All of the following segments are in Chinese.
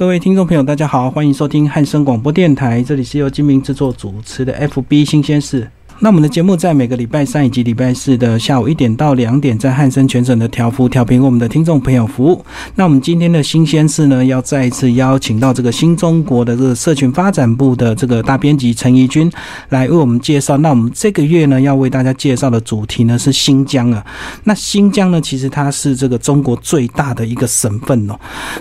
各位听众朋友，大家好，欢迎收听汉声广播电台，这里是由金明制作主持的 FB 新鲜事。那我们的节目在每个礼拜三以及礼拜四的下午一点到两点，在汉森全省的调幅调频，为我们的听众朋友服务。那我们今天的新鲜事呢，要再一次邀请到这个新中国的这个社群发展部的这个大编辑陈怡君来为我们介绍。那我们这个月呢，要为大家介绍的主题呢是新疆啊。那新疆呢，其实它是这个中国最大的一个省份哦。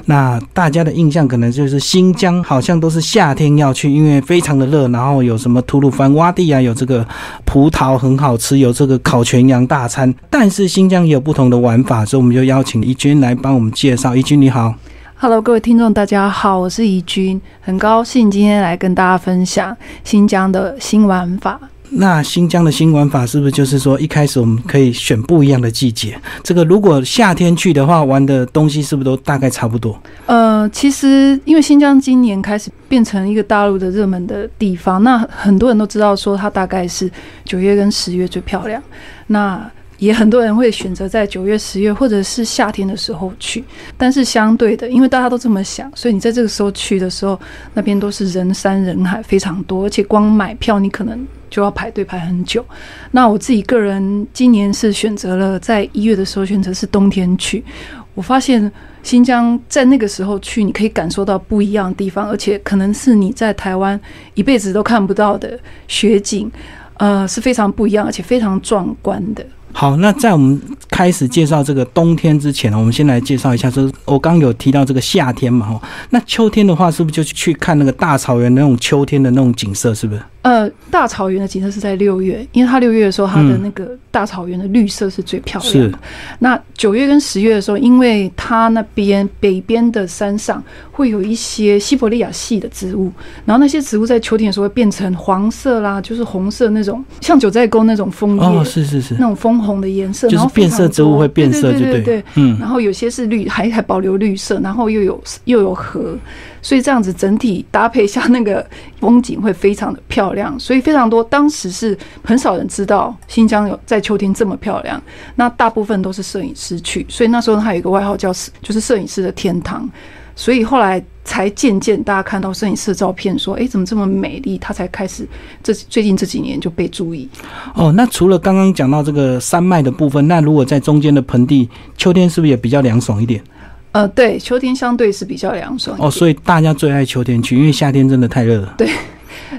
那大家的印象可能就是新疆好像都是夏天要去，因为非常的热，然后有什么吐鲁番洼地啊，有这个。葡萄很好吃，有这个烤全羊大餐。但是新疆也有不同的玩法，所以我们就邀请怡君来帮我们介绍。怡君你好，Hello，各位听众大家好，我是怡君，很高兴今天来跟大家分享新疆的新玩法。那新疆的新玩法是不是就是说，一开始我们可以选不一样的季节？这个如果夏天去的话，玩的东西是不是都大概差不多？呃，其实因为新疆今年开始变成一个大陆的热门的地方，那很多人都知道说它大概是九月跟十月最漂亮。那也很多人会选择在九月、十月或者是夏天的时候去，但是相对的，因为大家都这么想，所以你在这个时候去的时候，那边都是人山人海，非常多，而且光买票你可能就要排队排很久。那我自己个人今年是选择了在一月的时候选择是冬天去，我发现新疆在那个时候去，你可以感受到不一样的地方，而且可能是你在台湾一辈子都看不到的雪景，呃，是非常不一样，而且非常壮观的。好，那在我们开始介绍这个冬天之前呢，我们先来介绍一下，就是我刚有提到这个夏天嘛，哈，那秋天的话，是不是就去看那个大草原那种秋天的那种景色，是不是？呃，大草原的景色是在六月，因为它六月的时候，它的那个大草原的绿色是最漂亮。的。那九月跟十月的时候，因为它那边北边的山上会有一些西伯利亚系的植物，然后那些植物在秋天的时候会变成黄色啦，就是红色那种，像九寨沟那种枫叶。哦，是是是。那种枫红的颜色，就是变色植物会变色，对对对。嗯。然后有些是绿，还还保留绿色，然后又有又有河。所以这样子整体搭配下那个风景会非常的漂亮，所以非常多。当时是很少人知道新疆有在秋天这么漂亮，那大部分都是摄影师去，所以那时候他有一个外号叫“就是摄影师的天堂”。所以后来才渐渐大家看到摄影师的照片，说：“哎，怎么这么美丽？”他才开始这最近这几年就被注意。哦，那除了刚刚讲到这个山脉的部分，那如果在中间的盆地，秋天是不是也比较凉爽一点？呃，对，秋天相对是比较凉爽哦，所以大家最爱秋天去，因为夏天真的太热了。对，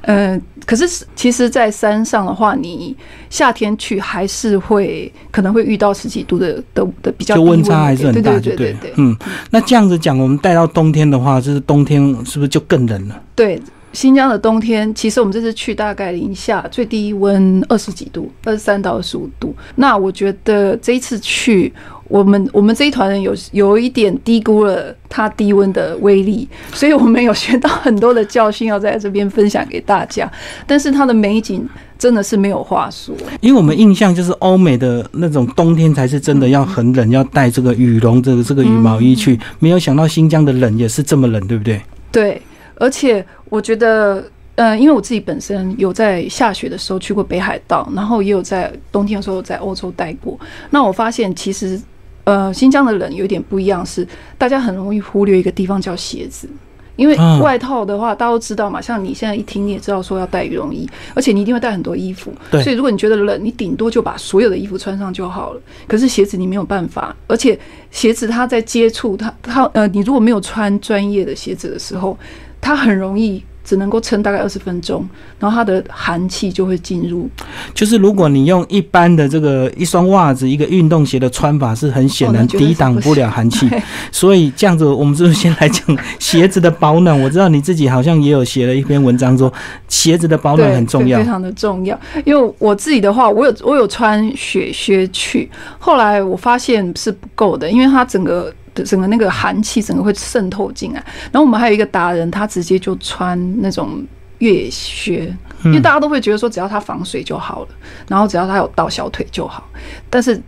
呃，可是其实，在山上的话，你夏天去还是会可能会遇到十几度的的的比较就温差还是很大，对对对。嗯，那这样子讲，我们带到冬天的话，就是冬天是不是就更冷了？对，新疆的冬天，其实我们这次去大概零下最低温二十几度，二十三到二十五度。那我觉得这一次去。我们我们这一团人有有一点低估了它低温的威力，所以我们有学到很多的教训，要在这边分享给大家。但是它的美景真的是没有话说，因为我们印象就是欧美的那种冬天才是真的要很冷，要带这个羽绒这个这个羽毛衣去，没有想到新疆的冷也是这么冷，对不对？对，而且我觉得，嗯，因为我自己本身有在下雪的时候去过北海道，然后也有在冬天的时候在欧洲待过，那我发现其实。呃，新疆的人有点不一样，是大家很容易忽略一个地方叫鞋子，因为外套的话，大家都知道嘛。像你现在一听，你也知道说要带羽绒衣，而且你一定会带很多衣服。所以如果你觉得冷，你顶多就把所有的衣服穿上就好了。可是鞋子你没有办法，而且鞋子它在接触它它呃，你如果没有穿专业的鞋子的时候，它很容易。只能够撑大概二十分钟，然后它的寒气就会进入。就是如果你用一般的这个一双袜子、一个运动鞋的穿法，是很显然抵挡不了寒气。所以这样子，我们是不是先来讲鞋子的保暖？我知道你自己好像也有写了一篇文章，说鞋子的保暖很重要，非常的重要。因为我自己的话，我有我有穿雪靴去，后来我发现是不够的，因为它整个。整个那个寒气整个会渗透进来，然后我们还有一个达人，他直接就穿那种越野靴，因为大家都会觉得说只要它防水就好了，然后只要它有到小腿就好，但是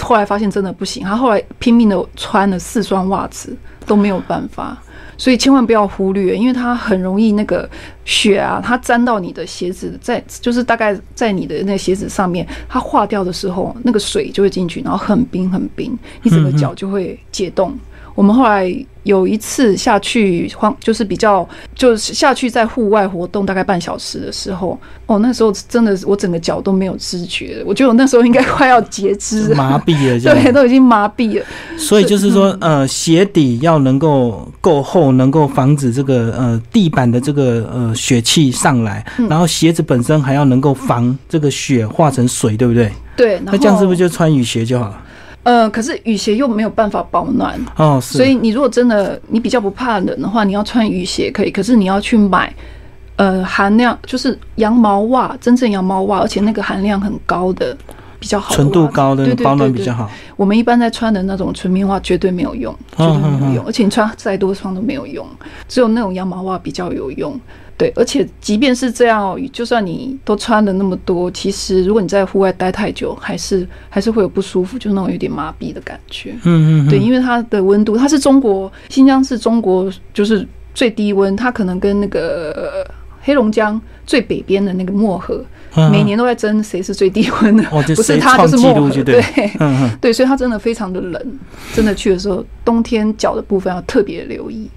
后来发现真的不行，他后来拼命的穿了四双袜子都没有办法。所以千万不要忽略，因为它很容易那个雪啊，它沾到你的鞋子，在就是大概在你的那鞋子上面，它化掉的时候，那个水就会进去，然后很冰很冰，你整个脚就会解冻。我们后来有一次下去荒，就是比较就是下去在户外活动大概半小时的时候，哦，那时候真的我整个脚都没有知觉，我觉得我那时候应该快要截肢，麻痹了，对，都已经麻痹了。所以就是说，呃，鞋底要能够够厚，能够防止这个呃地板的这个呃血气上来，然后鞋子本身还要能够防这个血化成水，对不对？对，那这样是不是就穿雨鞋就好？呃，可是雨鞋又没有办法保暖哦，所以你如果真的你比较不怕冷的话，你要穿雨鞋可以，可是你要去买呃含量就是羊毛袜，真正羊毛袜，而且那个含量很高的。比较好，纯度高的保暖比较好。我们一般在穿的那种纯棉袜绝对没有用，绝对没有用，而且你穿再多双都没有用，只有那种羊毛袜比较有用。对，而且即便是这样，就算你都穿了那么多，其实如果你在户外待太久，还是还是会有不舒服，就那种有点麻痹的感觉。嗯嗯，对，因为它的温度，它是中国新疆是中国就是最低温，它可能跟那个黑龙江最北边的那个漠河。每年都在争谁是最低温的，不是他就是漠河，对，对，所以他真的非常的冷。真的去的时候，冬天脚的部分要特别留意。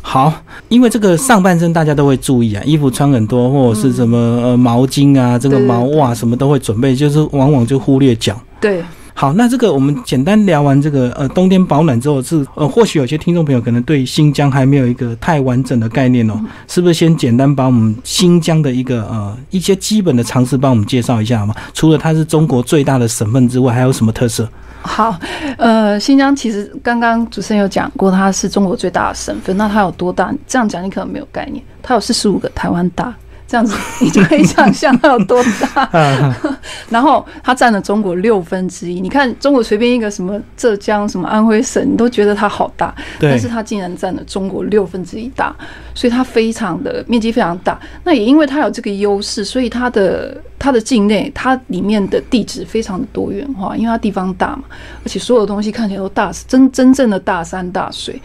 好，因为这个上半身大家都会注意啊，衣服穿很多或者是什么呃毛巾啊，这个毛袜什么都会准备，就是往往就忽略脚。对。好，那这个我们简单聊完这个呃冬天保暖之后，是呃或许有些听众朋友可能对新疆还没有一个太完整的概念哦，是不是先简单把我们新疆的一个呃一些基本的常识帮我们介绍一下嘛？除了它是中国最大的省份之外，还有什么特色？好，呃，新疆其实刚刚主持人有讲过，它是中国最大的省份，那它有多大？这样讲你可能没有概念，它有四十五个台湾大。这样子 你就可以想象它有多大，然后它占了中国六分之一。你看中国随便一个什么浙江、什么安徽省，你都觉得它好大，但是它竟然占了中国六分之一大，所以它非常的面积非常大。那也因为它有这个优势，所以它的它的境内它里面的地质非常的多元化，因为它地方大嘛，而且所有东西看起来都大，真真正的大山大水。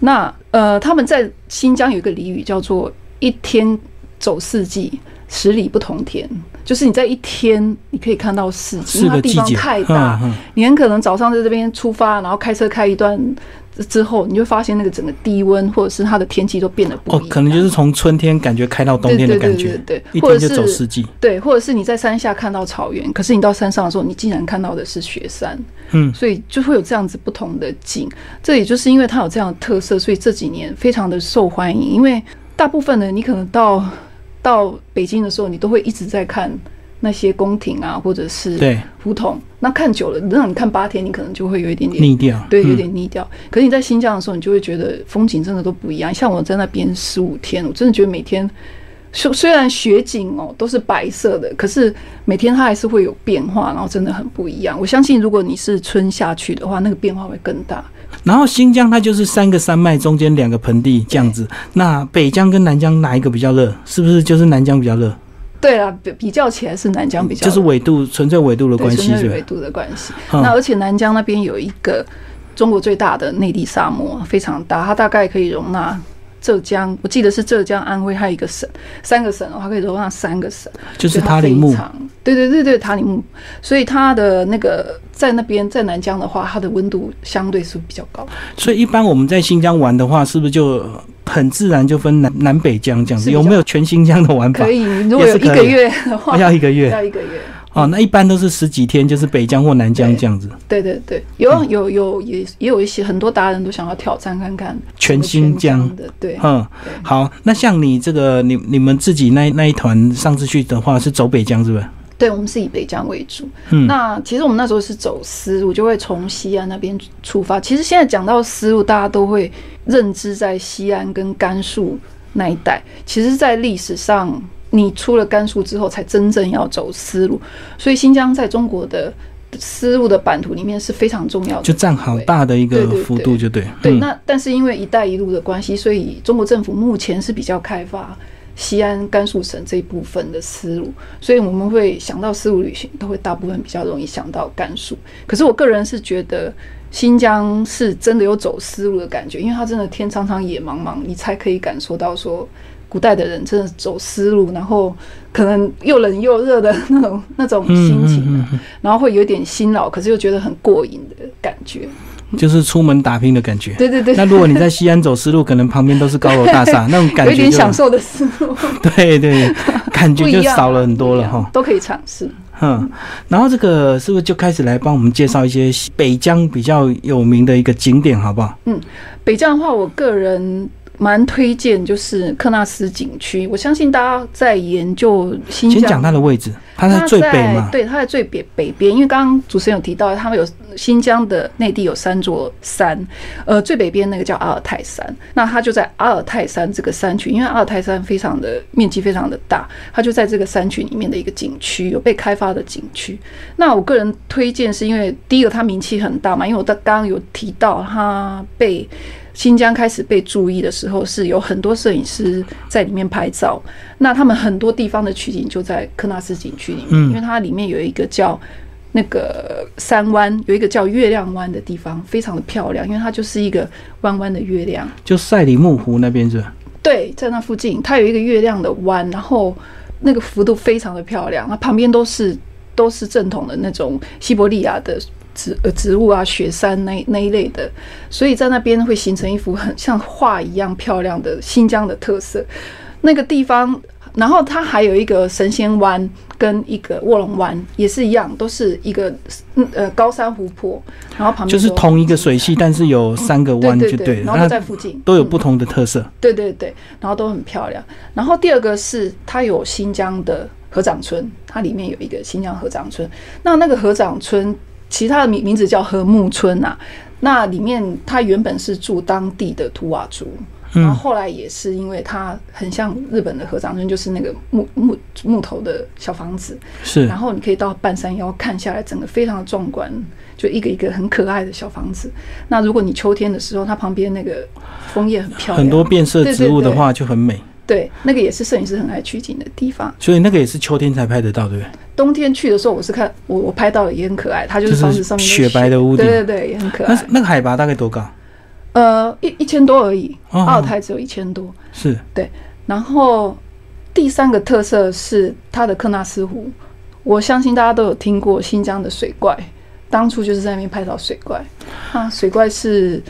那呃，他们在新疆有一个俚语叫做一天。走四季，十里不同田，就是你在一天你可以看到四季，因为它地方太大，你很可能早上在这边出发，然后开车开一段之后，你就发现那个整个低温或者是它的天气都变得不一样。哦，可能就是从春天感觉开到冬天的感觉，对，或者是走四季，对，或者是你在山下看到草原，可是你到山上的时候，你竟然看到的是雪山，嗯，所以就会有这样子不同的景。这也就是因为它有这样的特色，所以这几年非常的受欢迎，因为大部分的你可能到。到北京的时候，你都会一直在看那些宫廷啊，或者是胡同。那看久了，让你看八天，你可能就会有一点点腻掉，对，有点腻掉。可是你在新疆的时候，你就会觉得风景真的都不一样。像我在那边十五天，我真的觉得每天虽虽然雪景哦都是白色的，可是每天它还是会有变化，然后真的很不一样。我相信，如果你是春夏去的话，那个变化会更大。然后新疆它就是三个山脉中间两个盆地这样子。那北疆跟南疆哪一个比较热？是不是就是南疆比较热？对啊，比比较起来是南疆比较。就是纬度，纯粹纬度的关系，纯粹纬度的关系。那而且南疆那边有一个中国最大的内地沙漠，非常大，它大概可以容纳。浙江，我记得是浙江、安徽，还有一个省，三个省的话可以容纳三个省，就是塔里木。对对对对，塔里木。所以它的那个在那边，在南疆的话，它的温度相对是比较高。所以一般我们在新疆玩的话，是不是就很自然就分南南北疆这样子？有没有全新疆的玩法？可以，如果有一个月的话，要一个月，要一个月。哦，那一般都是十几天，就是北疆或南疆这样子。对对对，有有有也也有一些很多达人都想要挑战看看全新疆的。对，嗯，好，那像你这个你你们自己那那一团上次去的话是走北疆是不是？对，我们是以北疆为主。嗯，那其实我们那时候是走丝路，就会从西安那边出发。其实现在讲到丝路，大家都会认知在西安跟甘肃那一带。其实，在历史上。你出了甘肃之后，才真正要走丝路，所以新疆在中国的丝路的版图里面是非常重要的，就占好大的一个幅度，就对。对，那但是因为“一带一路”的关系，所以中国政府目前是比较开发西安、甘肃省这一部分的丝路，所以我们会想到丝路旅行，都会大部分比较容易想到甘肃。可是我个人是觉得新疆是真的有走丝路的感觉，因为它真的天苍苍，野茫茫，你才可以感受到说。古代的人真的走丝路，然后可能又冷又热的那种那种心情，然后会有点辛劳，可是又觉得很过瘾的感觉。就是出门打拼的感觉。对对对，那如果你在西安走丝路，可能旁边都是高楼大厦，那种感觉有点享受的思路，对对，感觉就少了很多了哈。都可以尝试。嗯，然后这个是不是就开始来帮我们介绍一些北疆比较有名的一个景点，好不好？嗯，北疆的话，我个人。蛮推荐，就是克纳斯景区。我相信大家在研究新疆，先讲它的位置，它在最北嘛？对，它在最北北边。因为刚刚主持人有提到，他们有新疆的内地有三座山，呃，最北边那个叫阿尔泰山，那它就在阿尔泰山这个山区。因为阿尔泰山非常的面积非常的大，它就在这个山区里面的一个景区，有被开发的景区。那我个人推荐是因为第一个它名气很大嘛，因为我刚刚有提到它被。新疆开始被注意的时候，是有很多摄影师在里面拍照。那他们很多地方的取景就在科纳斯景区里面，因为它里面有一个叫那个山湾，有一个叫月亮湾的地方，非常的漂亮，因为它就是一个弯弯的月亮。就赛里木湖那边是？对，在那附近，它有一个月亮的湾，然后那个幅度非常的漂亮，它旁边都是都是正统的那种西伯利亚的。植呃植物啊，雪山那那一类的，所以在那边会形成一幅很像画一样漂亮的新疆的特色。那个地方，然后它还有一个神仙湾跟一个卧龙湾，也是一样，都是一个呃高山湖泊，然后旁边就是同一个水系，但是有三个湾就对，然后在附近都有不同的特色。对对对，然后都很漂亮。然后第二个是它有新疆的合掌村，它里面有一个新疆合掌村。那那个合掌村。其他的名名字叫和木村呐，那里面他原本是住当地的图瓦族，然后后来也是因为它很像日本的合掌村，就是那个木木木头的小房子，是，然后你可以到半山腰看下来，整个非常的壮观，就一个一个很可爱的小房子。那如果你秋天的时候，它旁边那个枫叶很漂亮，很多变色植物的话就很美。对，那个也是摄影师很爱取景的地方，所以那个也是秋天才拍得到，对不对？冬天去的时候，我是看我我拍到了也很可爱，它就是房子上面雪白的屋顶，对对对，也很可爱。那那个海拔大概多高？呃，一一千多而已，阿尔泰只有一千多，是对。然后第三个特色是它的克纳斯湖，我相信大家都有听过新疆的水怪，当初就是在那边拍到水怪啊，水怪是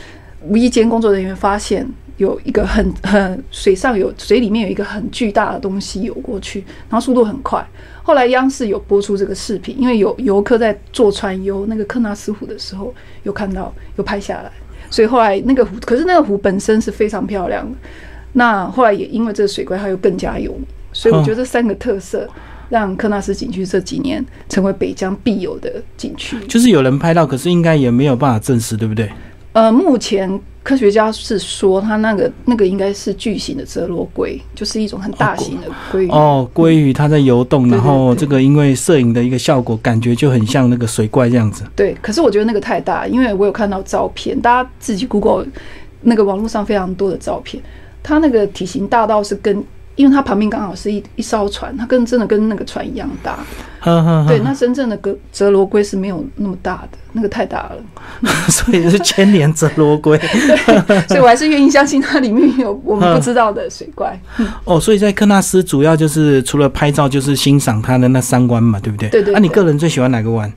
无意间工作人员发现。有一个很很水上有水里面有一个很巨大的东西游过去，然后速度很快。后来央视有播出这个视频，因为有游客在坐船游那个克纳斯湖的时候，有看到有拍下来，所以后来那个湖，可是那个湖本身是非常漂亮的。那后来也因为这个水怪，它又更加有名。所以我觉得这三个特色让克纳斯景区这几年成为北疆必有的景区。就是有人拍到，可是应该也没有办法证实，对不对？呃，目前。科学家是说，它那个那个应该是巨型的泽罗龟，就是一种很大型的鲑鱼。哦，鲑鱼它在游动，然后这个因为摄影的一个效果，感觉就很像那个水怪这样子。对，可是我觉得那个太大，因为我有看到照片，大家自己 Google 那个网络上非常多的照片，它那个体型大到是跟。因为它旁边刚好是一一艘船，它跟真的跟那个船一样大。对，那真正的格泽罗龟是没有那么大的，那个太大了。所以是千年泽罗龟。对，所以我还是愿意相信它里面有我们不知道的水怪。哦，所以在科纳斯主要就是除了拍照，就是欣赏它的那三湾嘛，对不对？对对。那你个人最喜欢哪个湾？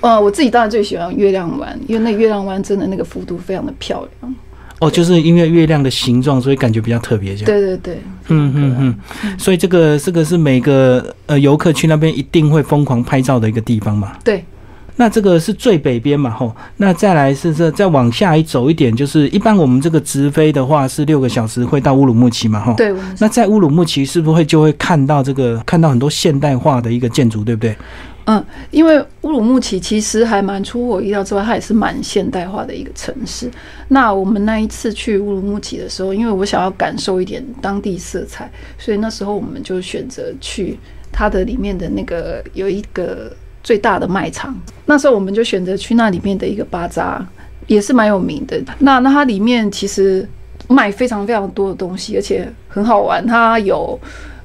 呃，我自己当然最喜欢月亮湾，因为那月亮湾真的那个幅度非常的漂亮。哦，就是因为月亮的形状，所以感觉比较特别，这样。对对对，嗯嗯嗯，所以这个这个是每个呃游客去那边一定会疯狂拍照的一个地方嘛。对，那这个是最北边嘛，吼，那再来是这再往下一走一点，就是一般我们这个直飞的话是六个小时会到乌鲁木齐嘛，吼。对。那在乌鲁木齐是不是会就会看到这个看到很多现代化的一个建筑，对不对？嗯，因为乌鲁木齐其实还蛮出乎我意料之外，它也是蛮现代化的一个城市。那我们那一次去乌鲁木齐的时候，因为我想要感受一点当地色彩，所以那时候我们就选择去它的里面的那个有一个最大的卖场。那时候我们就选择去那里面的一个巴扎，也是蛮有名的。那那它里面其实卖非常非常多的东西，而且很好玩。它有。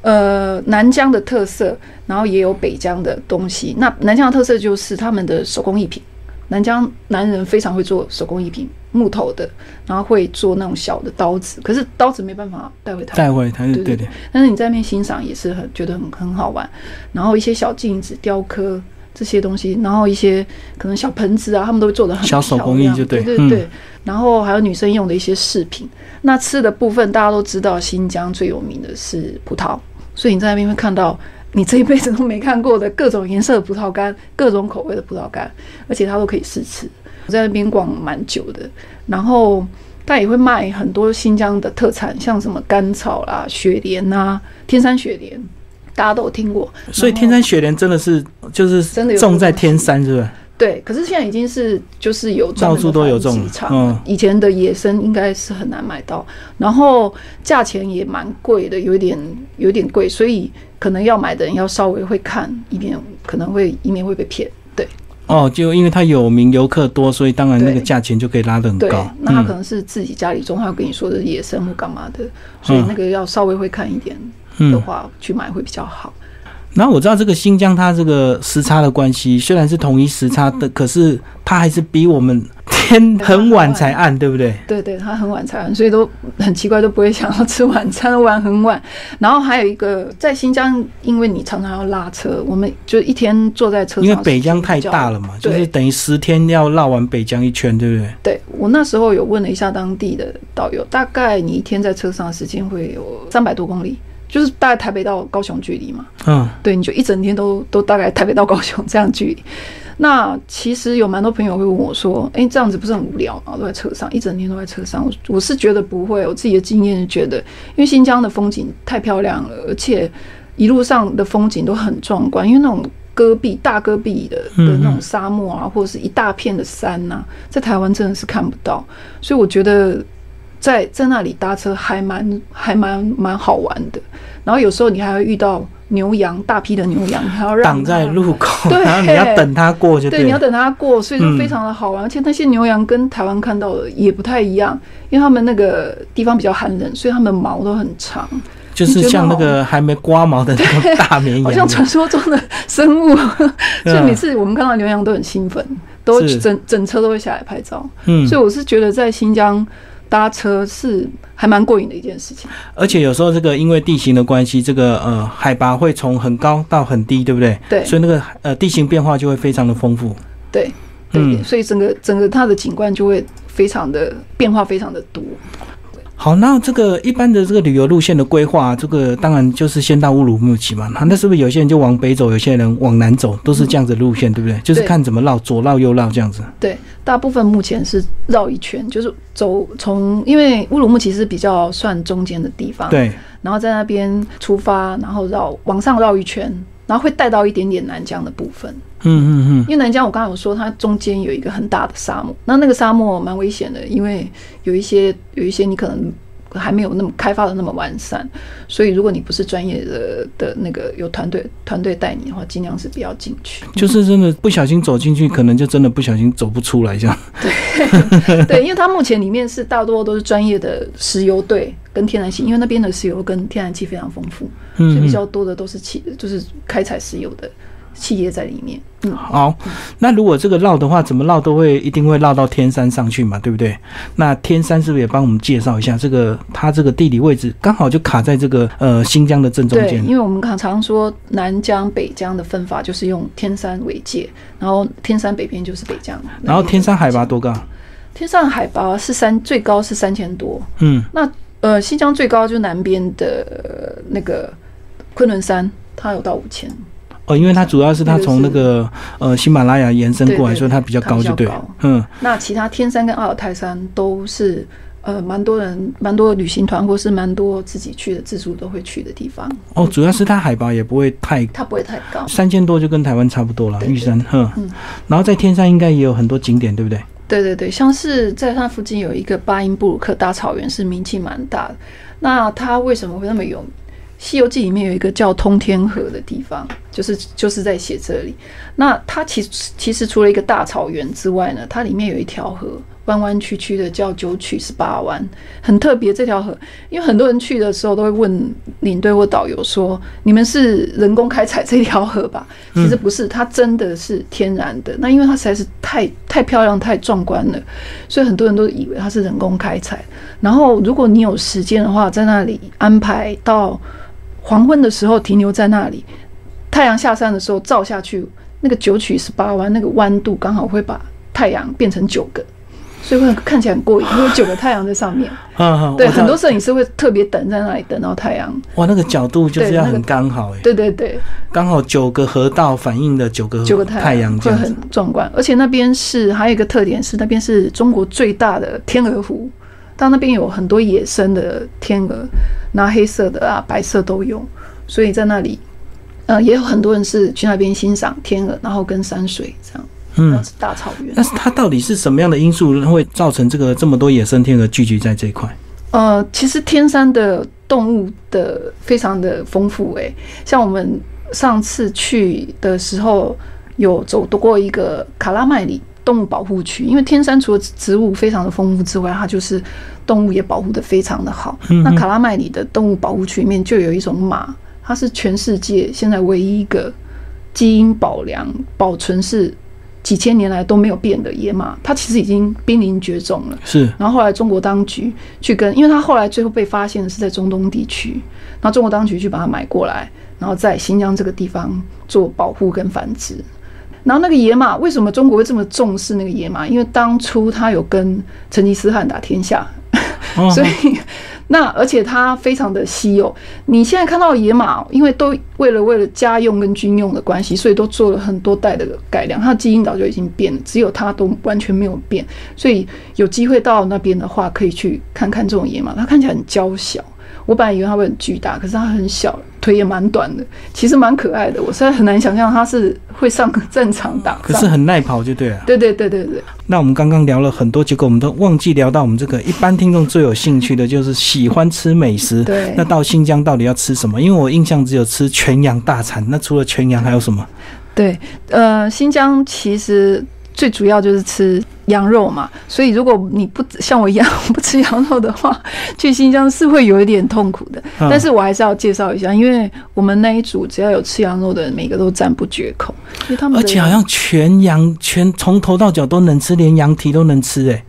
呃，南疆的特色，然后也有北疆的东西。那南疆的特色就是他们的手工艺品。南疆男人非常会做手工艺品，木头的，然后会做那种小的刀子。可是刀子没办法带回台，带回台，对对。但是你在那边欣赏也是很觉得很很好玩。然后一些小镜子、雕刻，这些东西，然后一些可能小盆子啊，他们都会做的很小手工艺就对对对对嗯然后还有女生用的一些饰品。那吃的部分，大家都知道，新疆最有名的是葡萄，所以你在那边会看到你这一辈子都没看过的各种颜色的葡萄干，各种口味的葡萄干，而且它都可以试吃。我在那边逛蛮久的，然后他也会卖很多新疆的特产，像什么甘草啦、雪莲呐、天山雪莲，大家都有听过。所以天山雪莲真的是就是真的种在天山，是不是？对，可是现在已经是就是有到处都有这种场嗯以前的野生应该是很难买到，然后价钱也蛮贵的，有一点有点贵，所以可能要买的人要稍微会看，以免可能会以免会被骗。对哦，就因为它有名，游客多，所以当然那个价钱就可以拉得很对高。，那他可嗯能是自己家里种，他有跟你说的是野生或干嘛的，所以嗯那个要稍微会看一点的嗯。话，去买会比较好。然后我知道这个新疆它这个时差的关系，虽然是同一时差的，可是它还是比我们天很晚才暗，对不对？对对，它很晚才暗，所以都很奇怪，都不会想要吃晚餐，都玩很晚。然后还有一个，在新疆，因为你常常要拉车，我们就一天坐在车上，因为北疆太大了嘛，就是等于十天要绕完北疆一圈，对不对？对我那时候有问了一下当地的导游，大概你一天在车上的时间会有三百多公里，就是大概台北到高雄距离嘛。嗯，对，你就一整天都都大概台北到高雄这样距离。那其实有蛮多朋友会问我说：“诶，这样子不是很无聊吗？都在车上，一整天都在车上。我”我是觉得不会，我自己的经验是觉得，因为新疆的风景太漂亮了，而且一路上的风景都很壮观，因为那种戈壁、大戈壁的嗯的那种沙漠啊，或者是一大片的山呐、在台湾真的是看不到，所以我觉得在在那里搭车还蛮还蛮蛮好玩的。然后有时候你还会遇到牛羊，大批的牛羊，你还要让挡在路口，对然后你要等它过就对，你要。等它过，所以非常的好玩。而且那些牛羊跟台湾看到的也不太一样，因为他们那个地方比较寒冷，所以他们毛都很长，就是像那个还没刮毛的那种大绵羊，好像传说中的生物。所以每次我们看到牛羊都很兴奋，都整整车都会下来拍照。嗯，所以我是觉得在新疆搭车是还蛮过瘾的一件事情。而且有时候这个因为地形的关系，这个呃海拔会从很高到很低，对不对？对所以那个呃地形变化就会非常的丰富。对对，嗯所以整个整个它的景观就会非常的变化非常的多。好，那这个一般的这个旅游路线的规划，这个当然就是先到乌鲁木齐嘛。那那是不是有些人就往北走，有些人往南走，都是这样子的路线，对不对？就是看怎么绕，左绕右绕这样子。对，大部分目前是绕一圈，就是走从，因为乌鲁木齐是比较算中间的地方，，对，然后在那边出发，然后绕往上绕一圈，然后会带到一点点南疆的部分。嗯嗯嗯，因为南疆我刚才有说，它中间有一个很大的沙漠，那那个沙漠蛮危险的，因为有一些有一些你可能还没有那么开发的那么完善，所以如果你不是专业的的那个有团队团队带你的话，尽量是不要进去。就是真的不小心走进去，可能就真的不小心走不出来这样。对，因为它目前里面是大多都是专业的石油队跟天然气，因为那边的石油跟天然气非常丰富，所以嗯比较多的都是企，就是开采石油的企业在里面。嗯，好，那如果这个绕的话，怎么绕都会一定会绕到天山上去嘛，对不对？那天山是不是也帮我们介绍一下这个它这个地理位置刚好就卡在这个呃新疆的正中对，间？因为我们常常说南疆、北疆的分法就是用天山为界，然后天山北边就是北疆，然后天山海拔多高？天山海拔是三最高是三千多，嗯，那呃新疆最高就南边的呃那个昆仑山，它有到五千。哦，因为它主要是它从那个呃喜马拉雅延伸过来，所以它比较高，就对它比较高。嗯，那其他天山跟阿尔泰山都是呃蛮多人、蛮多旅行团或是蛮多自己去的自助都会去的地方，哦，主要是它海拔也不会太它不会太高。三千多，就跟台湾差不多了。玉山，哼嗯，然后在天山应该也有很多景点，对不对？对对对，像是在它附近有一个巴音布鲁克大草原，是名气蛮大的。那它为什么会那么有名？《西游记》里面有一个叫通天河的地方，就是就是在写这里。那它其实其实除了一个大草原之外呢，它里面有一条河，弯弯曲曲的，叫九曲十八弯，很特别。这条河，因为很多人去的时候都会问领队或导游说：“你们是人工开采这条河吧？”其实不是，它真的是天然的。那因为它实在是太太漂亮、太壮观了，所以很多人都以为它是人工开采。然后，如果你有时间的话，在那里安排到黄昏的时候停留在那里，太阳下山的时候照下去，那个九曲十八弯，那个弯度刚好会把太阳变成九个，所以会看起来很过瘾，因为九个太阳在上面。对，很多摄影师会特别等在那里等到太阳。哇，那个角度就是要很刚好哎。对对对，刚好九个河道反映的九个九个太阳会很壮观。而且那边是还有一个特点是，那边是中国最大的天鹅湖，到那边有很多野生的天鹅，那黑色的啊、白色都有，所以在那里。呃，也有很多人是去那边欣赏天鹅，然后跟山水这样，嗯，大草原。但是它到底是什么样的因素会造成这个这么多野生天鹅聚集在这一块？呃，其实天山的动物的非常的丰富，诶，像我们上次去的时候有走过一个卡拉麦里动物保护区，因为天山除了植物非常的丰富之外，它就是动物也保护的非常的好。那卡拉麦里的动物保护区里面就有一种马。它是全世界现在唯一一个基因保良保存是几千年来都没有变的野马，它其实已经濒临绝种了。是，然后后来中国当局去跟，因为它后来最后被发现的是在中东地区，然后中国当局去把它买过来，然后在新疆这个地方做保护跟繁殖。然后那个野马为什么中国会这么重视那个野马？因为当初他有跟成吉思汗打天下，所以。那而且它非常的稀有，你现在看到野马，因为都为了为了家用跟军用的关系，所以都做了很多代的改良，它的基因早就已经变了，只有它都完全没有变，所以有机会到那边的话，可以去看看这种野马，它看起来很娇小。我本来以为它会很巨大，可是它很小，腿也蛮短的，其实蛮可爱的。我实在很难想象它是会上战场打。可是很耐跑就对了。对对对对对。那我们刚刚聊了很多，结果我们都忘记聊到我们这个一般听众最有兴趣的就是喜欢吃美食。对。那到新疆到底要吃什么？因为我印象只有吃全羊大餐。那除了全羊还有什么？对，呃，新疆其实。最主要就是吃羊肉嘛，所以如果你不像我一样 不吃羊肉的话，去新疆是会有一点痛苦的。但是我还是要介绍一下，因为我们那一组只要有吃羊肉的人，每个都赞不绝口，因为他们而且好像全羊全从头到脚都能吃，连羊蹄都能吃哎。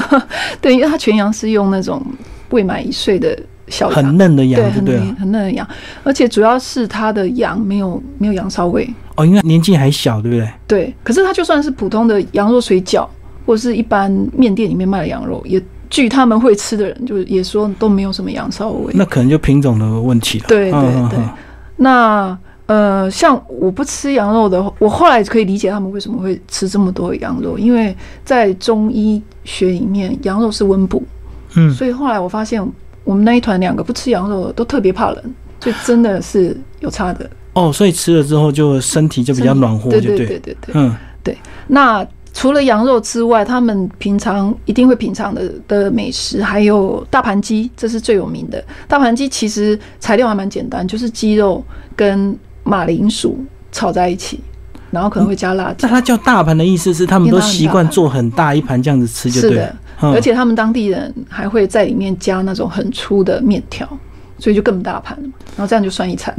对，因为它全羊是用那种未满一岁的。小很嫩的羊，对，很嫩很嫩的羊，而且主要是它的羊没有没有羊骚味哦，因为年纪还小，对不对？对，可是它就算是普通的羊肉水饺，或者是一般面店里面卖的羊肉，也据他们会吃的人，就是也说都没有什么羊骚味。那可能就品种的问题了。对对对。那呃，像我不吃羊肉的，我后来可以理解他们为什么会吃这么多羊肉，因为在中医学里面，羊肉是温补。嗯，所以后来我发现。我们那一团两个不吃羊肉的都特别怕冷，所以真的是有差的哦。所以吃了之后就身体就比较暖和，对对对对对，嗯对。那除了羊肉之外，他们平常一定会品尝的的美食还有大盘鸡，这是最有名的。大盘鸡其实材料还蛮简单，就是鸡肉跟马铃薯炒在一起，然后可能会加辣椒。那它叫大盘的意思是他们都习惯做 很大一盘这样子吃，就对。而且他们当地人还会在里面加那种很粗的面条，所以就更大盘了嘛。然后这样就算一餐。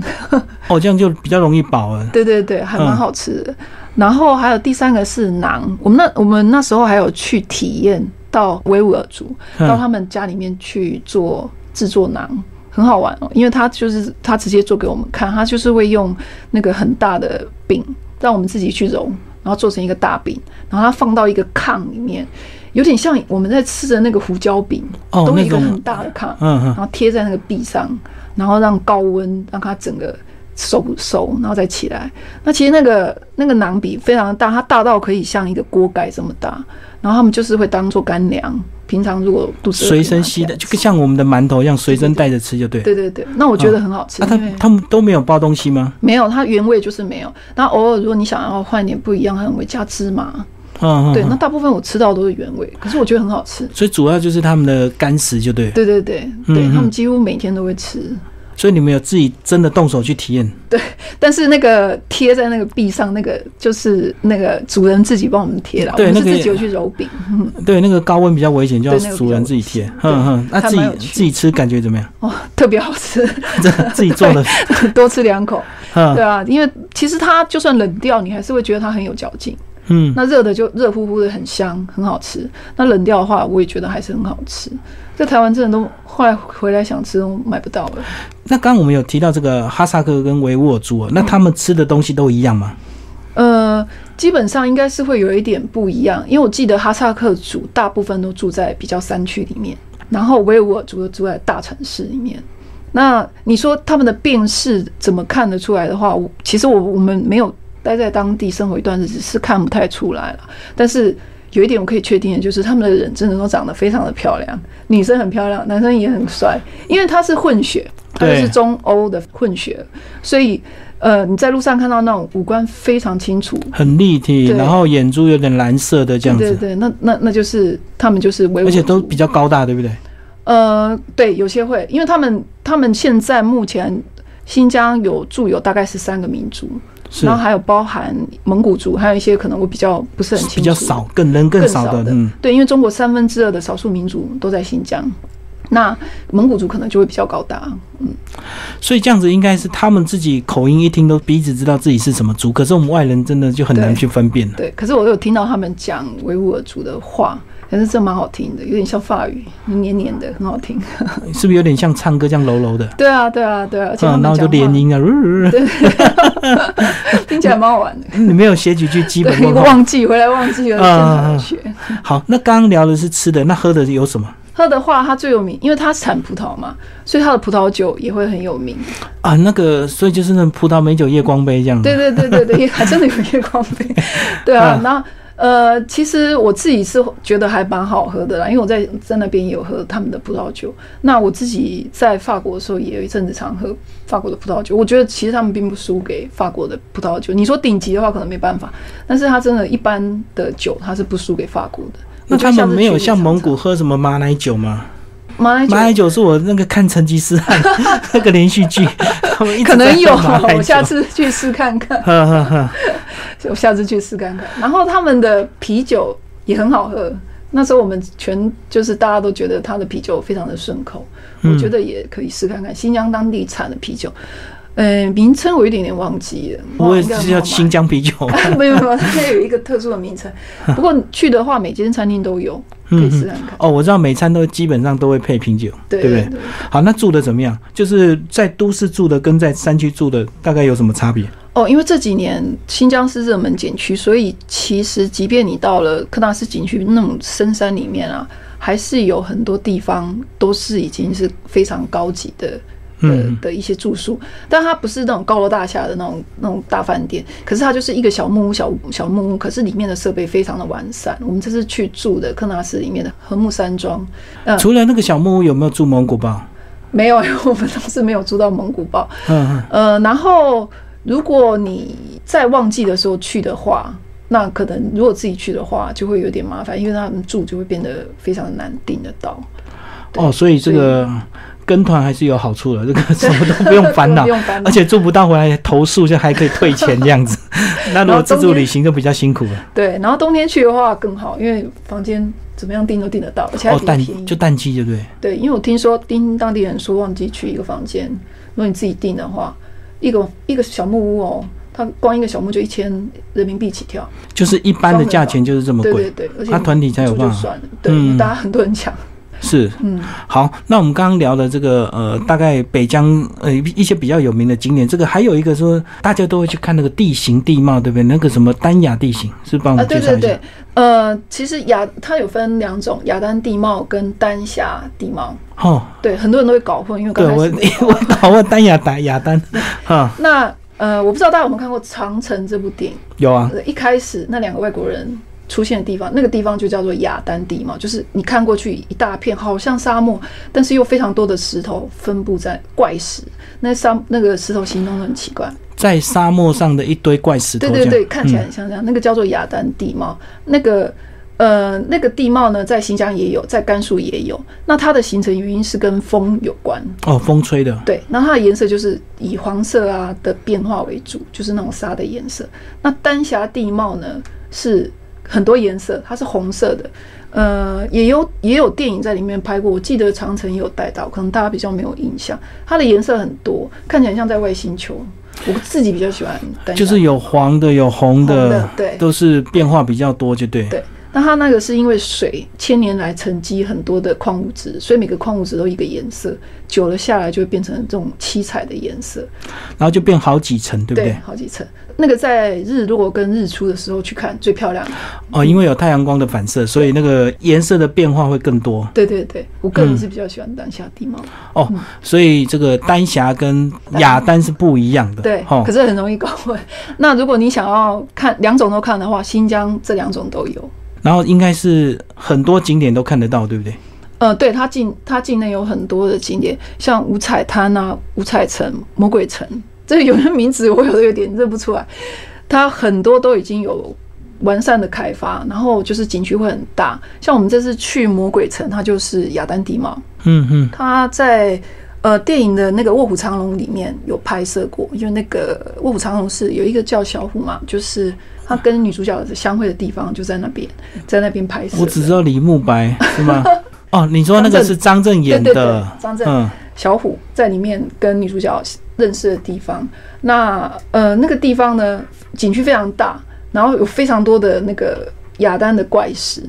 哦，这样就比较容易饱了。对对对，还蛮好吃的。然后还有第三个是馕，我们那我们那时候还有去体验到维吾尔族，到他们家里面去做制作馕，很好玩哦。因为他就是他直接做给我们看，他就是会用那个很大的饼，让我们自己去揉，然后做成一个大饼，然后他放到一个炕里面。有点像我们在吃的那个胡椒饼，哦都一个很大的炕，嗯然后贴在那个壁上，然后让高温让它整个熟熟，然后再起来。那其实那个那个馕比非常大，它大到可以像一个锅盖这么大。然后他们就是会当做干粮，平常如果肚子随身吸的，就像我们的馒头一样，随身带着吃就对。对对对，那我觉得很好吃。他他们都没有包东西吗？没有，它原味就是没有。那偶尔如果你想要换点不一样，它会加芝麻。嗯，对，那大部分我吃到都是原味，可是我觉得很好吃。所以主要就是他们的干食，就对。对对对，对他们几乎每天都会吃。所以你们有自己真的动手去体验？对，但是那个贴在那个壁上，那个就是那个主人自己帮我们贴的，对，那个自己去揉饼。对，那个高温比较危险，就要主人自己贴。嗯嗯，那自己自己吃感觉怎么样？哦，特别好吃，自己做的，多吃两口。对啊，因为其实它就算冷掉，你还是会觉得它很有嚼劲。嗯，那热的就热乎乎的，很香，很好吃。那冷掉的话，我也觉得还是很好吃。在台湾真的都后来回来想吃都买不到了。那刚刚我们有提到这个哈萨克跟维吾尔族，那他们吃的东西都一样吗？呃，呃，基本上应该是会有一点不一样，因为我记得哈萨克族大部分都住在比较山区里面，然后维吾尔族都住在大城市里面。那你说他们的辨识怎么看得出来的话，我其实我我们没有待在当地生活一段日子，是看不太出来了。但是有一点我可以确定的就是，他们的人真的都长得非常的漂亮，女生很漂亮，男生也很帅，因为他是混血，他是中欧的混血，所以呃你在路上看到那种五官非常清楚，很立体，然后眼珠有点蓝色的这样子，对对，那那那就是他们就是而且都比较高大，对不对？呃，对，有些会，因为他们他们现在目前新疆有住有大概是三个民族，然后还有包含蒙古族，还有一些可能我比较不是很清楚，比较少，更人更少的，嗯，对，因为中国三分之二的少数民族都在新疆，那蒙古族可能就会比较高大，嗯，所以这样子应该是他们自己口音一听都彼此知道自己是什么族，可是我们外人真的就很难去分辨了，对，可是我有听到他们讲维吾尔族的话。可是这蛮好听的，有点像法语，黏黏的，很好听。是不是有点像唱歌这样柔柔的？对啊，对啊，对啊。然后就连音啊，对，听起来蛮好玩的。你没有写几句基本的？忘记回来忘记了，啊，学。好，那刚刚聊的是吃的，那喝的有什么？喝的话，它最有名，因为它产葡萄嘛，所以它的葡萄酒也会很有名啊。那个，所以就是那葡萄美酒夜光杯这样。对对对对对，还真的有夜光杯。对啊，那。呃，其实我自己是觉得还蛮好喝的啦，因为我在在那边也有喝他们的葡萄酒。那我自己在法国的时候也有一阵子常喝法国的葡萄酒，我觉得其实他们并不输给法国的葡萄酒。你说顶级的话可能没办法，但是它真的一般的酒它是不输给法国的。那他们没有像蒙古喝什么马奶酒吗？马奶马奶酒是我那个看成吉思汗 那个连续剧，可能有，我下次去试看看。我下次去试看看。然后他们的啤酒也很好喝。那时候我们全就是大家都觉得他的啤酒非常的顺口，我觉得也可以试看看新疆当地产的啤酒。呃，名称我有点点忘记了。我也是叫新疆啤酒。没有没有，它有一个特殊的名称。不过去的话，每间餐厅都有，可以试看看。哦，我知道每餐都基本上都会配啤酒，对不对？好，那住的怎么样？就是在都市住的跟在山区住的大概有什么差别？哦，因为这几年新疆是热门景区，所以其实即便你到了喀纳斯景区那种深山里面啊，还是有很多地方都是已经是非常高级的的的一些住宿，但它不是那种高楼大厦的那种那种大饭店，可是它就是一个小木屋、小小木屋，可是里面的设备非常的完善。我们这次去住的克纳斯里面的和木山庄，除了那个小木屋，有没有住蒙古包？没有，我们当时没有住到蒙古包。嗯嗯，呃，然后。如果你在旺季的时候去的话，那可能如果自己去的话，就会有点麻烦，因为他们住就会变得非常难订得到。哦，所以这个跟团还是有好处的，这个 什么都不用烦恼，而且住不到回来投诉就还可以退钱这样子。那如果自助旅行就比较辛苦了。对，然后冬天去的话更好，因为房间怎么样订都订得到，而且还便宜，就淡季，对不对？对，因为我听说听当地人说，旺季去一个房间，如果你自己订的话。一个一个小木屋哦，它光一个小木就一千人民币起跳，就是一般的价钱就是这么贵，对对对，而且它团体才有办法，对，大家很多人抢。是，嗯，好，那我们刚刚聊的这个呃，大概北疆呃一些比较有名的景点，这个还有一个说大家都会去看那个地形地貌，对不对？那个什么丹雅地形，是帮我们介绍一下。对对对，呃，其实雅它有分两种，雅丹地貌跟丹霞地貌。哦，对，很多人都会搞混，因为刚才我 我搞混丹雅丹雅丹。哈，那呃，我不知道大家有没有看过《长城》这部电影？有啊，一开始那两个外国人。出现的地方，那个地方就叫做雅丹地貌，就是你看过去一大片，好像沙漠，但是又非常多的石头分布在怪石。那沙那个石头形状都很奇怪，在沙漠上的一堆怪石头。对对对，看起来很像这样。那个叫做雅丹地貌。那个呃，那个地貌呢，在新疆也有，在甘肃也有。那它的形成原因是跟风有关。哦，风吹的。对，那它的颜色就是以黄色啊的变化为主，就是那种沙的颜色。那丹霞地貌呢是。很多颜色，它是红色的，呃，也有也有电影在里面拍过，我记得长城也有带到，可能大家比较没有印象。它的颜色很多，看起来像在外星球。我自己比较喜欢，就是有黄的，有红的，对，都是变化比较多，就对。对，那它那个是因为水千年来沉积很多的矿物质，所以每个矿物质都一个颜色，久了下来就会变成这种七彩的颜色。然后就变好几层，对不对？好几层。那个在日落跟日出的时候去看最漂亮哦，因为有太阳光的反射，所以那个颜色的变化会更多。对对对，我个人是比较喜欢丹霞地貌。哦，所以这个丹霞跟雅丹是不一样的。对，可是很容易搞混。那如果你想要看两种都看的话，新疆这两种都有。然后应该是很多景点都看得到，对不对？呃，对，它境它境内有很多的景点，像五彩滩啊、五彩城、魔鬼城，这有些名字我有的有点认不出来。它很多都已经有完善的开发，然后就是景区会很大。像我们这次去魔鬼城，它就是雅丹地貌。嗯嗯，它在呃电影的那个《卧虎藏龙》里面有拍摄过，因为那个《卧虎藏龙》是有一个叫小虎嘛，就是。他跟女主角相会的地方就在那边，在那边拍摄。我只知道李慕白是吗？哦，你说那个是张震演的，张震，小虎在里面跟女主角认识的地方。那呃，那个地方呢，景区非常大，然后有非常多的那个雅丹的怪石。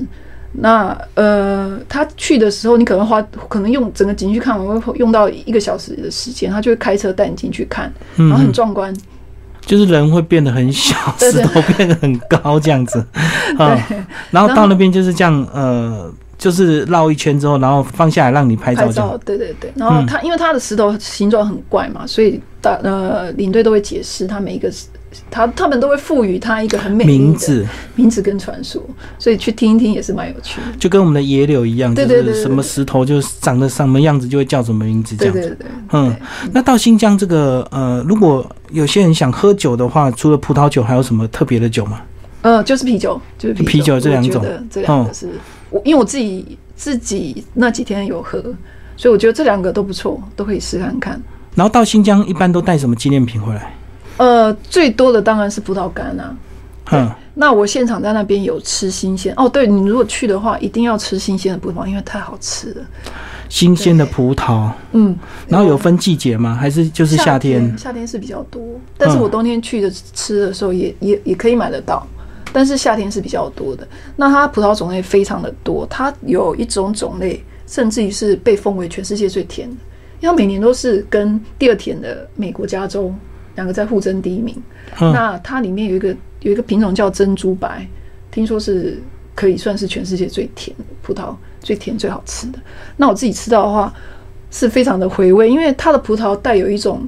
那呃，他去的时候，你可能花，可能用整个景区看完会用到一个小时的时间，他就会开车带你进去看，然后很壮观。就是人会变得很小，石头变得很高这样子，啊，然后到那边就是这样，呃，就是绕一圈之后，然后放下来让你拍照。拍照，对对对。然后它因为它的石头形状很怪嘛，所以大呃领队都会解释它每一个。他他们都会赋予它一个很美名字、名字跟传说，所以去听一听也是蛮有趣的。就跟我们的野柳一样，就是什么石头就长得什么样子，就会叫什么名字这样子。对对对。嗯，那到新疆这个呃，如果有些人想喝酒的话，除了葡萄酒，还有什么特别的酒吗？呃，就是啤酒，就是啤酒这两种。这两个是我因为我自己自己那几天有喝，所以我觉得这两个都不错，都可以试看看。然后到新疆一般都带什么纪念品回来？呃，最多的当然是葡萄干啊。嗯，那我现场在那边有吃新鲜哦。对你如果去的话，一定要吃新鲜的葡萄，因为太好吃了。新鲜的葡萄，嗯，然后有分季节吗？还是就是夏天？夏天是比较多，但是我冬天去的吃的时候也也也可以买得到，但是夏天是比较多的。那它葡萄种类非常的多，它有一种种类甚至于是被封为全世界最甜的，因为每年都是跟第二甜的美国加州。两个在互争第一名，那它里面有一个有一个品种叫珍珠白，听说是可以算是全世界最甜葡萄，最甜最好吃的。那我自己吃到的话，是非常的回味，因为它的葡萄带有一种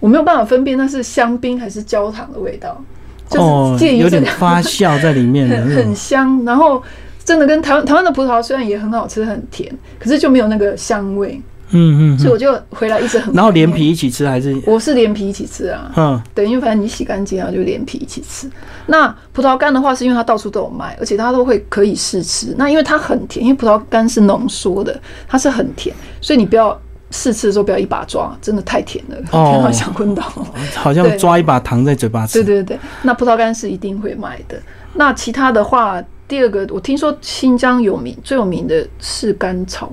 我没有办法分辨那是香槟还是焦糖的味道，就是介于有点发酵在里面，很香。然后真的跟台湾台湾的葡萄虽然也很好吃很甜，可是就没有那个香味。嗯嗯，所以我就回来一直很。然后连皮一起吃还是？我是连皮一起吃啊。嗯，对，因为反正你洗干净啊，就连皮一起吃。那葡萄干的话，是因为它到处都有卖，而且它都会可以试吃。那因为它很甜，因为葡萄干是浓缩的，它是很甜，所以你不要试吃的时候不要一把抓，真的太甜了，甜到想昏倒。好像抓一把糖在嘴巴吃。对对对，那葡萄干是一定会卖的。那其他的话，第二个我听说新疆有名最有名的是甘草。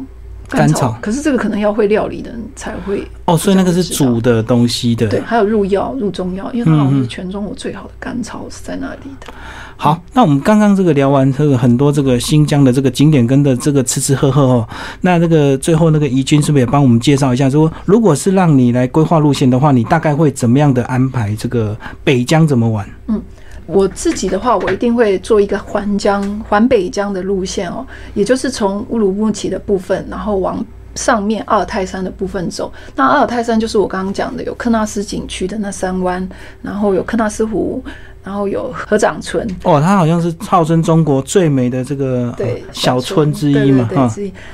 甘草，可是这个可能要会料理的人才会哦，所以那个是煮的东西的。对，还有入药、入中药，因为它好像是全中国最好的甘草是在那里的。好，那我们刚刚这个聊完这个很多这个新疆的这个景点跟的这个吃吃喝喝哦，那这个最后那个怡君是不是也帮我们介绍一下？说如果是让你来规划路线的话，你大概会怎么样的安排？这个北疆怎么玩？嗯。我自己的话，我一定会做一个环江、环北江的路线哦，也就是从乌鲁木齐的部分，然后往上面阿尔泰山的部分走。那阿尔泰山就是我刚刚讲的，有克纳斯景区的那三湾，然后有克纳斯湖，然后有河长村。哦，它好像是号称中国最美的这个对小村之一嘛，哈。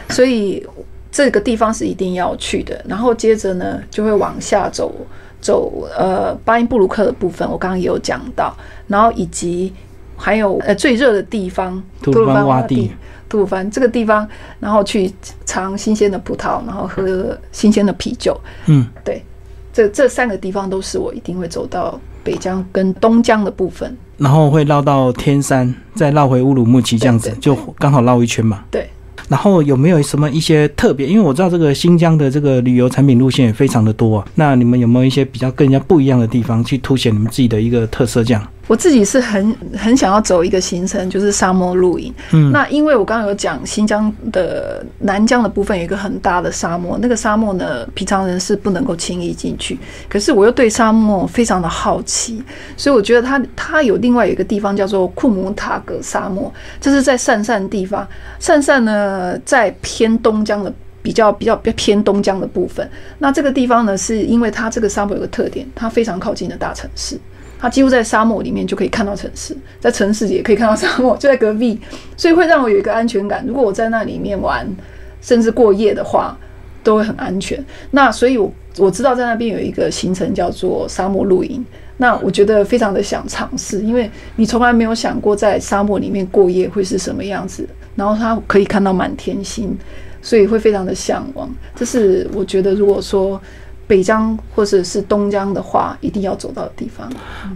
所以这个地方是一定要去的。然后接着呢，就会往下走。走呃巴音布鲁克的部分，我刚刚也有讲到，然后以及还有呃最热的地方吐鲁番洼地，吐鲁番这个地方，然后去尝新鲜的葡萄，然后喝新鲜的啤酒。嗯，对，这这三个地方都是我一定会走到北疆跟东疆的部分，然后会绕到天山，再绕回乌鲁木齐，这样子就刚好绕一圈嘛。对。然后有没有什么一些特别？因为我知道这个新疆的这个旅游产品路线也非常的多啊。那你们有没有一些比较更加不一样的地方，去凸显你们自己的一个特色？这样？我自己是很很想要走一个行程，就是沙漠露营。嗯，那因为我刚刚有讲新疆的南疆的部分有一个很大的沙漠，那个沙漠呢，平常人是不能够轻易进去。可是我又对沙漠非常的好奇，所以我觉得它它有另外有一个地方叫做库姆塔格沙漠，这是在鄯善地方。鄯善呢，在偏东疆的比较比较比较偏东疆的部分。那这个地方呢，是因为它这个沙漠有个特点，它非常靠近的大城市。它几乎在沙漠里面就可以看到城市，在城市也可以看到沙漠，就在隔壁，所以会让我有一个安全感。如果我在那里面玩，甚至过夜的话，都会很安全。那所以，我我知道在那边有一个行程叫做沙漠露营，那我觉得非常的想尝试，因为你从来没有想过在沙漠里面过夜会是什么样子，然后它可以看到满天星，所以会非常的向往。这是我觉得，如果说。北疆或者是东疆的话，一定要走到的地方。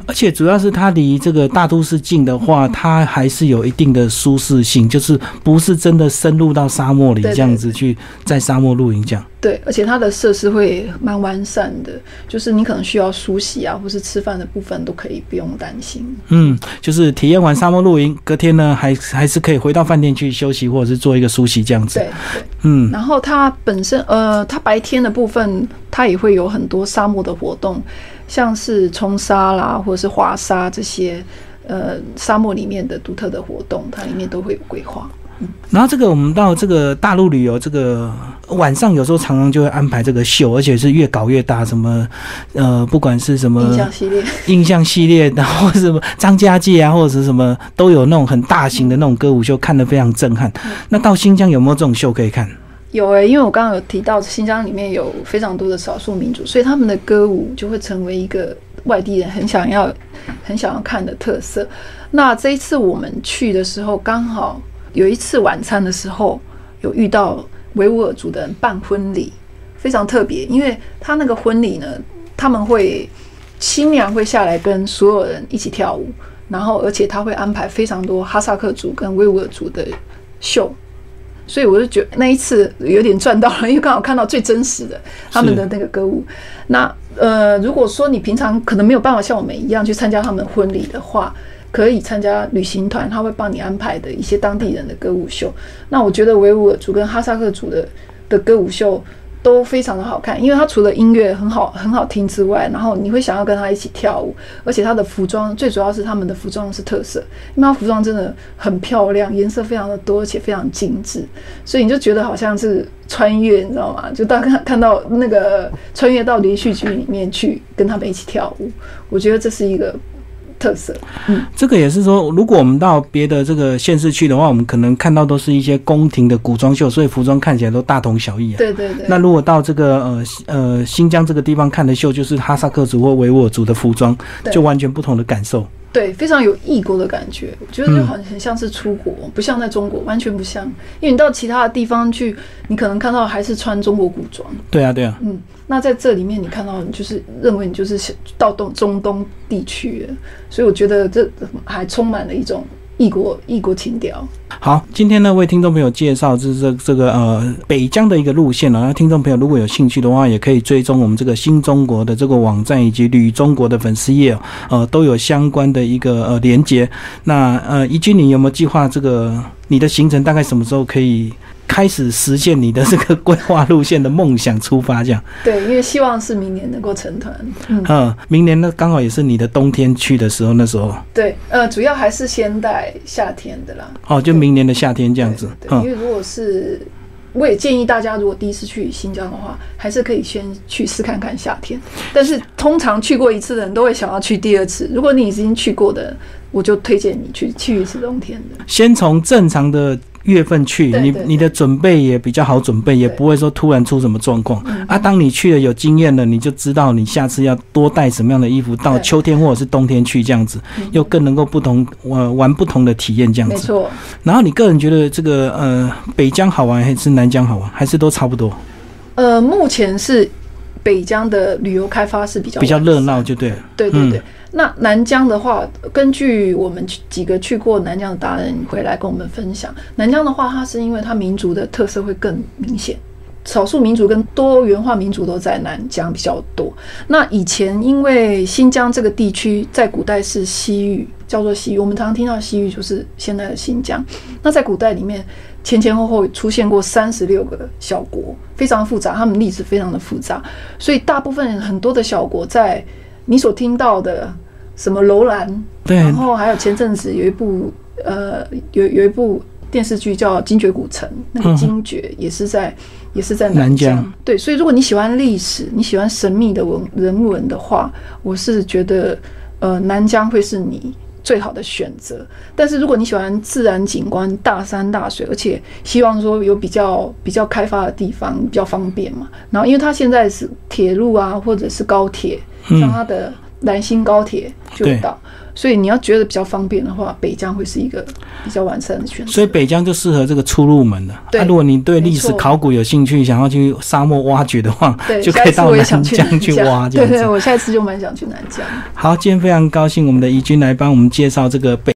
而且主要是它离这个大都市近的话，它还是有一定的舒适性，就是不是真的深入到沙漠里这样子去在沙漠露营这样。对，而且它的设施会蛮完善的，就是你可能需要梳洗啊，或是吃饭的部分都可以不用担心。嗯，就是体验完沙漠露营，隔天呢还还是可以回到饭店去休息，或者是做一个梳洗这样子。对对，嗯。然后它本身呃，它白天的部分它也会有很多沙漠的活动，像是冲沙啦，或者是滑沙这些呃沙漠里面的独特的活动，它里面都会有规划。然后这个我们到这个大陆旅游，这个晚上有时候常常就会安排这个秀，而且是越搞越大，什么呃，不管是什么印象系列、印象系列，然后什么张家界啊，或者是什么都有那种很大型的那种歌舞秀，看得非常震撼。那到新疆有没有这种秀可以看？有诶，因为我刚刚有提到新疆里面有非常多的少数民族，所以他们的歌舞就会成为一个外地人很想要、很想要看的特色。那这一次我们去的时候，刚好。有一次晚餐的时候，有遇到维吾尔族的人办婚礼，非常特别，因为他那个婚礼呢，他们会新娘会下来跟所有人一起跳舞，然后而且他会安排非常多哈萨克族跟维吾尔族的秀，所以我就觉得那一次有点赚到了，因为刚好看到最真实的他们的那个歌舞。那呃，如果说你平常可能没有办法像我们一样去参加他们婚礼的话，可以参加旅行团，他会帮你安排的一些当地人的歌舞秀。那我觉得维吾尔族跟哈萨克族的的歌舞秀都非常的好看，因为它除了音乐很好很好听之外，然后你会想要跟他一起跳舞，而且他的服装最主要是他们的服装是特色，因为他服装真的很漂亮，颜色非常的多，而且非常精致，所以你就觉得好像是穿越，你知道吗？就大看看到那个穿越到连续剧里面去跟他们一起跳舞，我觉得这是一个。特色，嗯，这个也是说，如果我们到别的这个县市去的话，我们可能看到都是一些宫廷的古装秀，所以服装看起来都大同小异啊。对对对。那如果到这个呃呃新疆这个地方看的秀，就是哈萨克族或维吾尔族的服装，就完全不同的感受。对，非常有异国的感觉，我觉得就好像很像是出国，不像在中国，完全不像。因为你到其他的地方去，你可能看到还是穿中国古装。对啊，对啊。嗯，那在这里面你看到，你就是认为你就是到东中东地区，所以我觉得这还充满了一种。异国异国情调。好，今天呢为听众朋友介绍这这这个呃北疆的一个路线了。那听众朋友如果有兴趣的话，也可以追踪我们这个新中国的这个网站以及旅中国的粉丝页，呃都有相关的一个呃连接。那呃一君，你有没有计划这个你的行程大概什么时候可以？开始实现你的这个规划路线的梦想，出发这样。对，因为希望是明年能够成团。嗯，明年呢刚好也是你的冬天去的时候，那时候。对，呃，主要还是先带夏天的啦。哦，就明年的夏天这样子。对，因为如果是，我也建议大家，如果第一次去新疆的话，还是可以先去试看看夏天。但是通常去过一次的人都会想要去第二次。如果你已经去过的，我就推荐你去去一次冬天的。先从正常的。月份去，你你的准备也比较好准备，也不会说突然出什么状况啊。当你去了有经验了，你就知道你下次要多带什么样的衣服，到秋天或者是冬天去这样子，又更能够不同玩玩不同的体验这样子。没错。然后你个人觉得这个呃北疆好玩还是南疆好玩，还是都差不多？呃，目前是北疆的旅游开发是比较比较热闹，就对了。对对对。那南疆的话，根据我们几个去过南疆的达人回来跟我们分享，南疆的话，它是因为它民族的特色会更明显，少数民族跟多元化民族都在南疆比较多。那以前因为新疆这个地区在古代是西域，叫做西域，我们常常听到西域就是现在的新疆。那在古代里面前前后后出现过三十六个小国，非常复杂，他们历史非常的复杂，所以大部分很多的小国在你所听到的什么楼兰，对，然后还有前阵子有一部呃有有一部电视剧叫《精绝古城》，那个精绝也是在。也是在南疆，对，所以如果你喜欢历史，你喜欢神秘的文人文的话，我是觉得，呃，南疆会是你最好的选择。但是如果你喜欢自然景观、大山大水，而且希望说有比较比较开发的地方，比较方便嘛，然后因为它现在是铁路啊，或者是高铁，像它的南新高铁就到。所以你要觉得比较方便的话，北疆会是一个比较完善的选择。所以北疆就适合这个出入门的。对，如果你对历史考古有兴趣，想要去沙漠挖掘的话，就可以到南疆去挖。对对，我下一次就蛮想去南疆。好，今天非常高兴，我们的怡君来帮我们介绍这个北。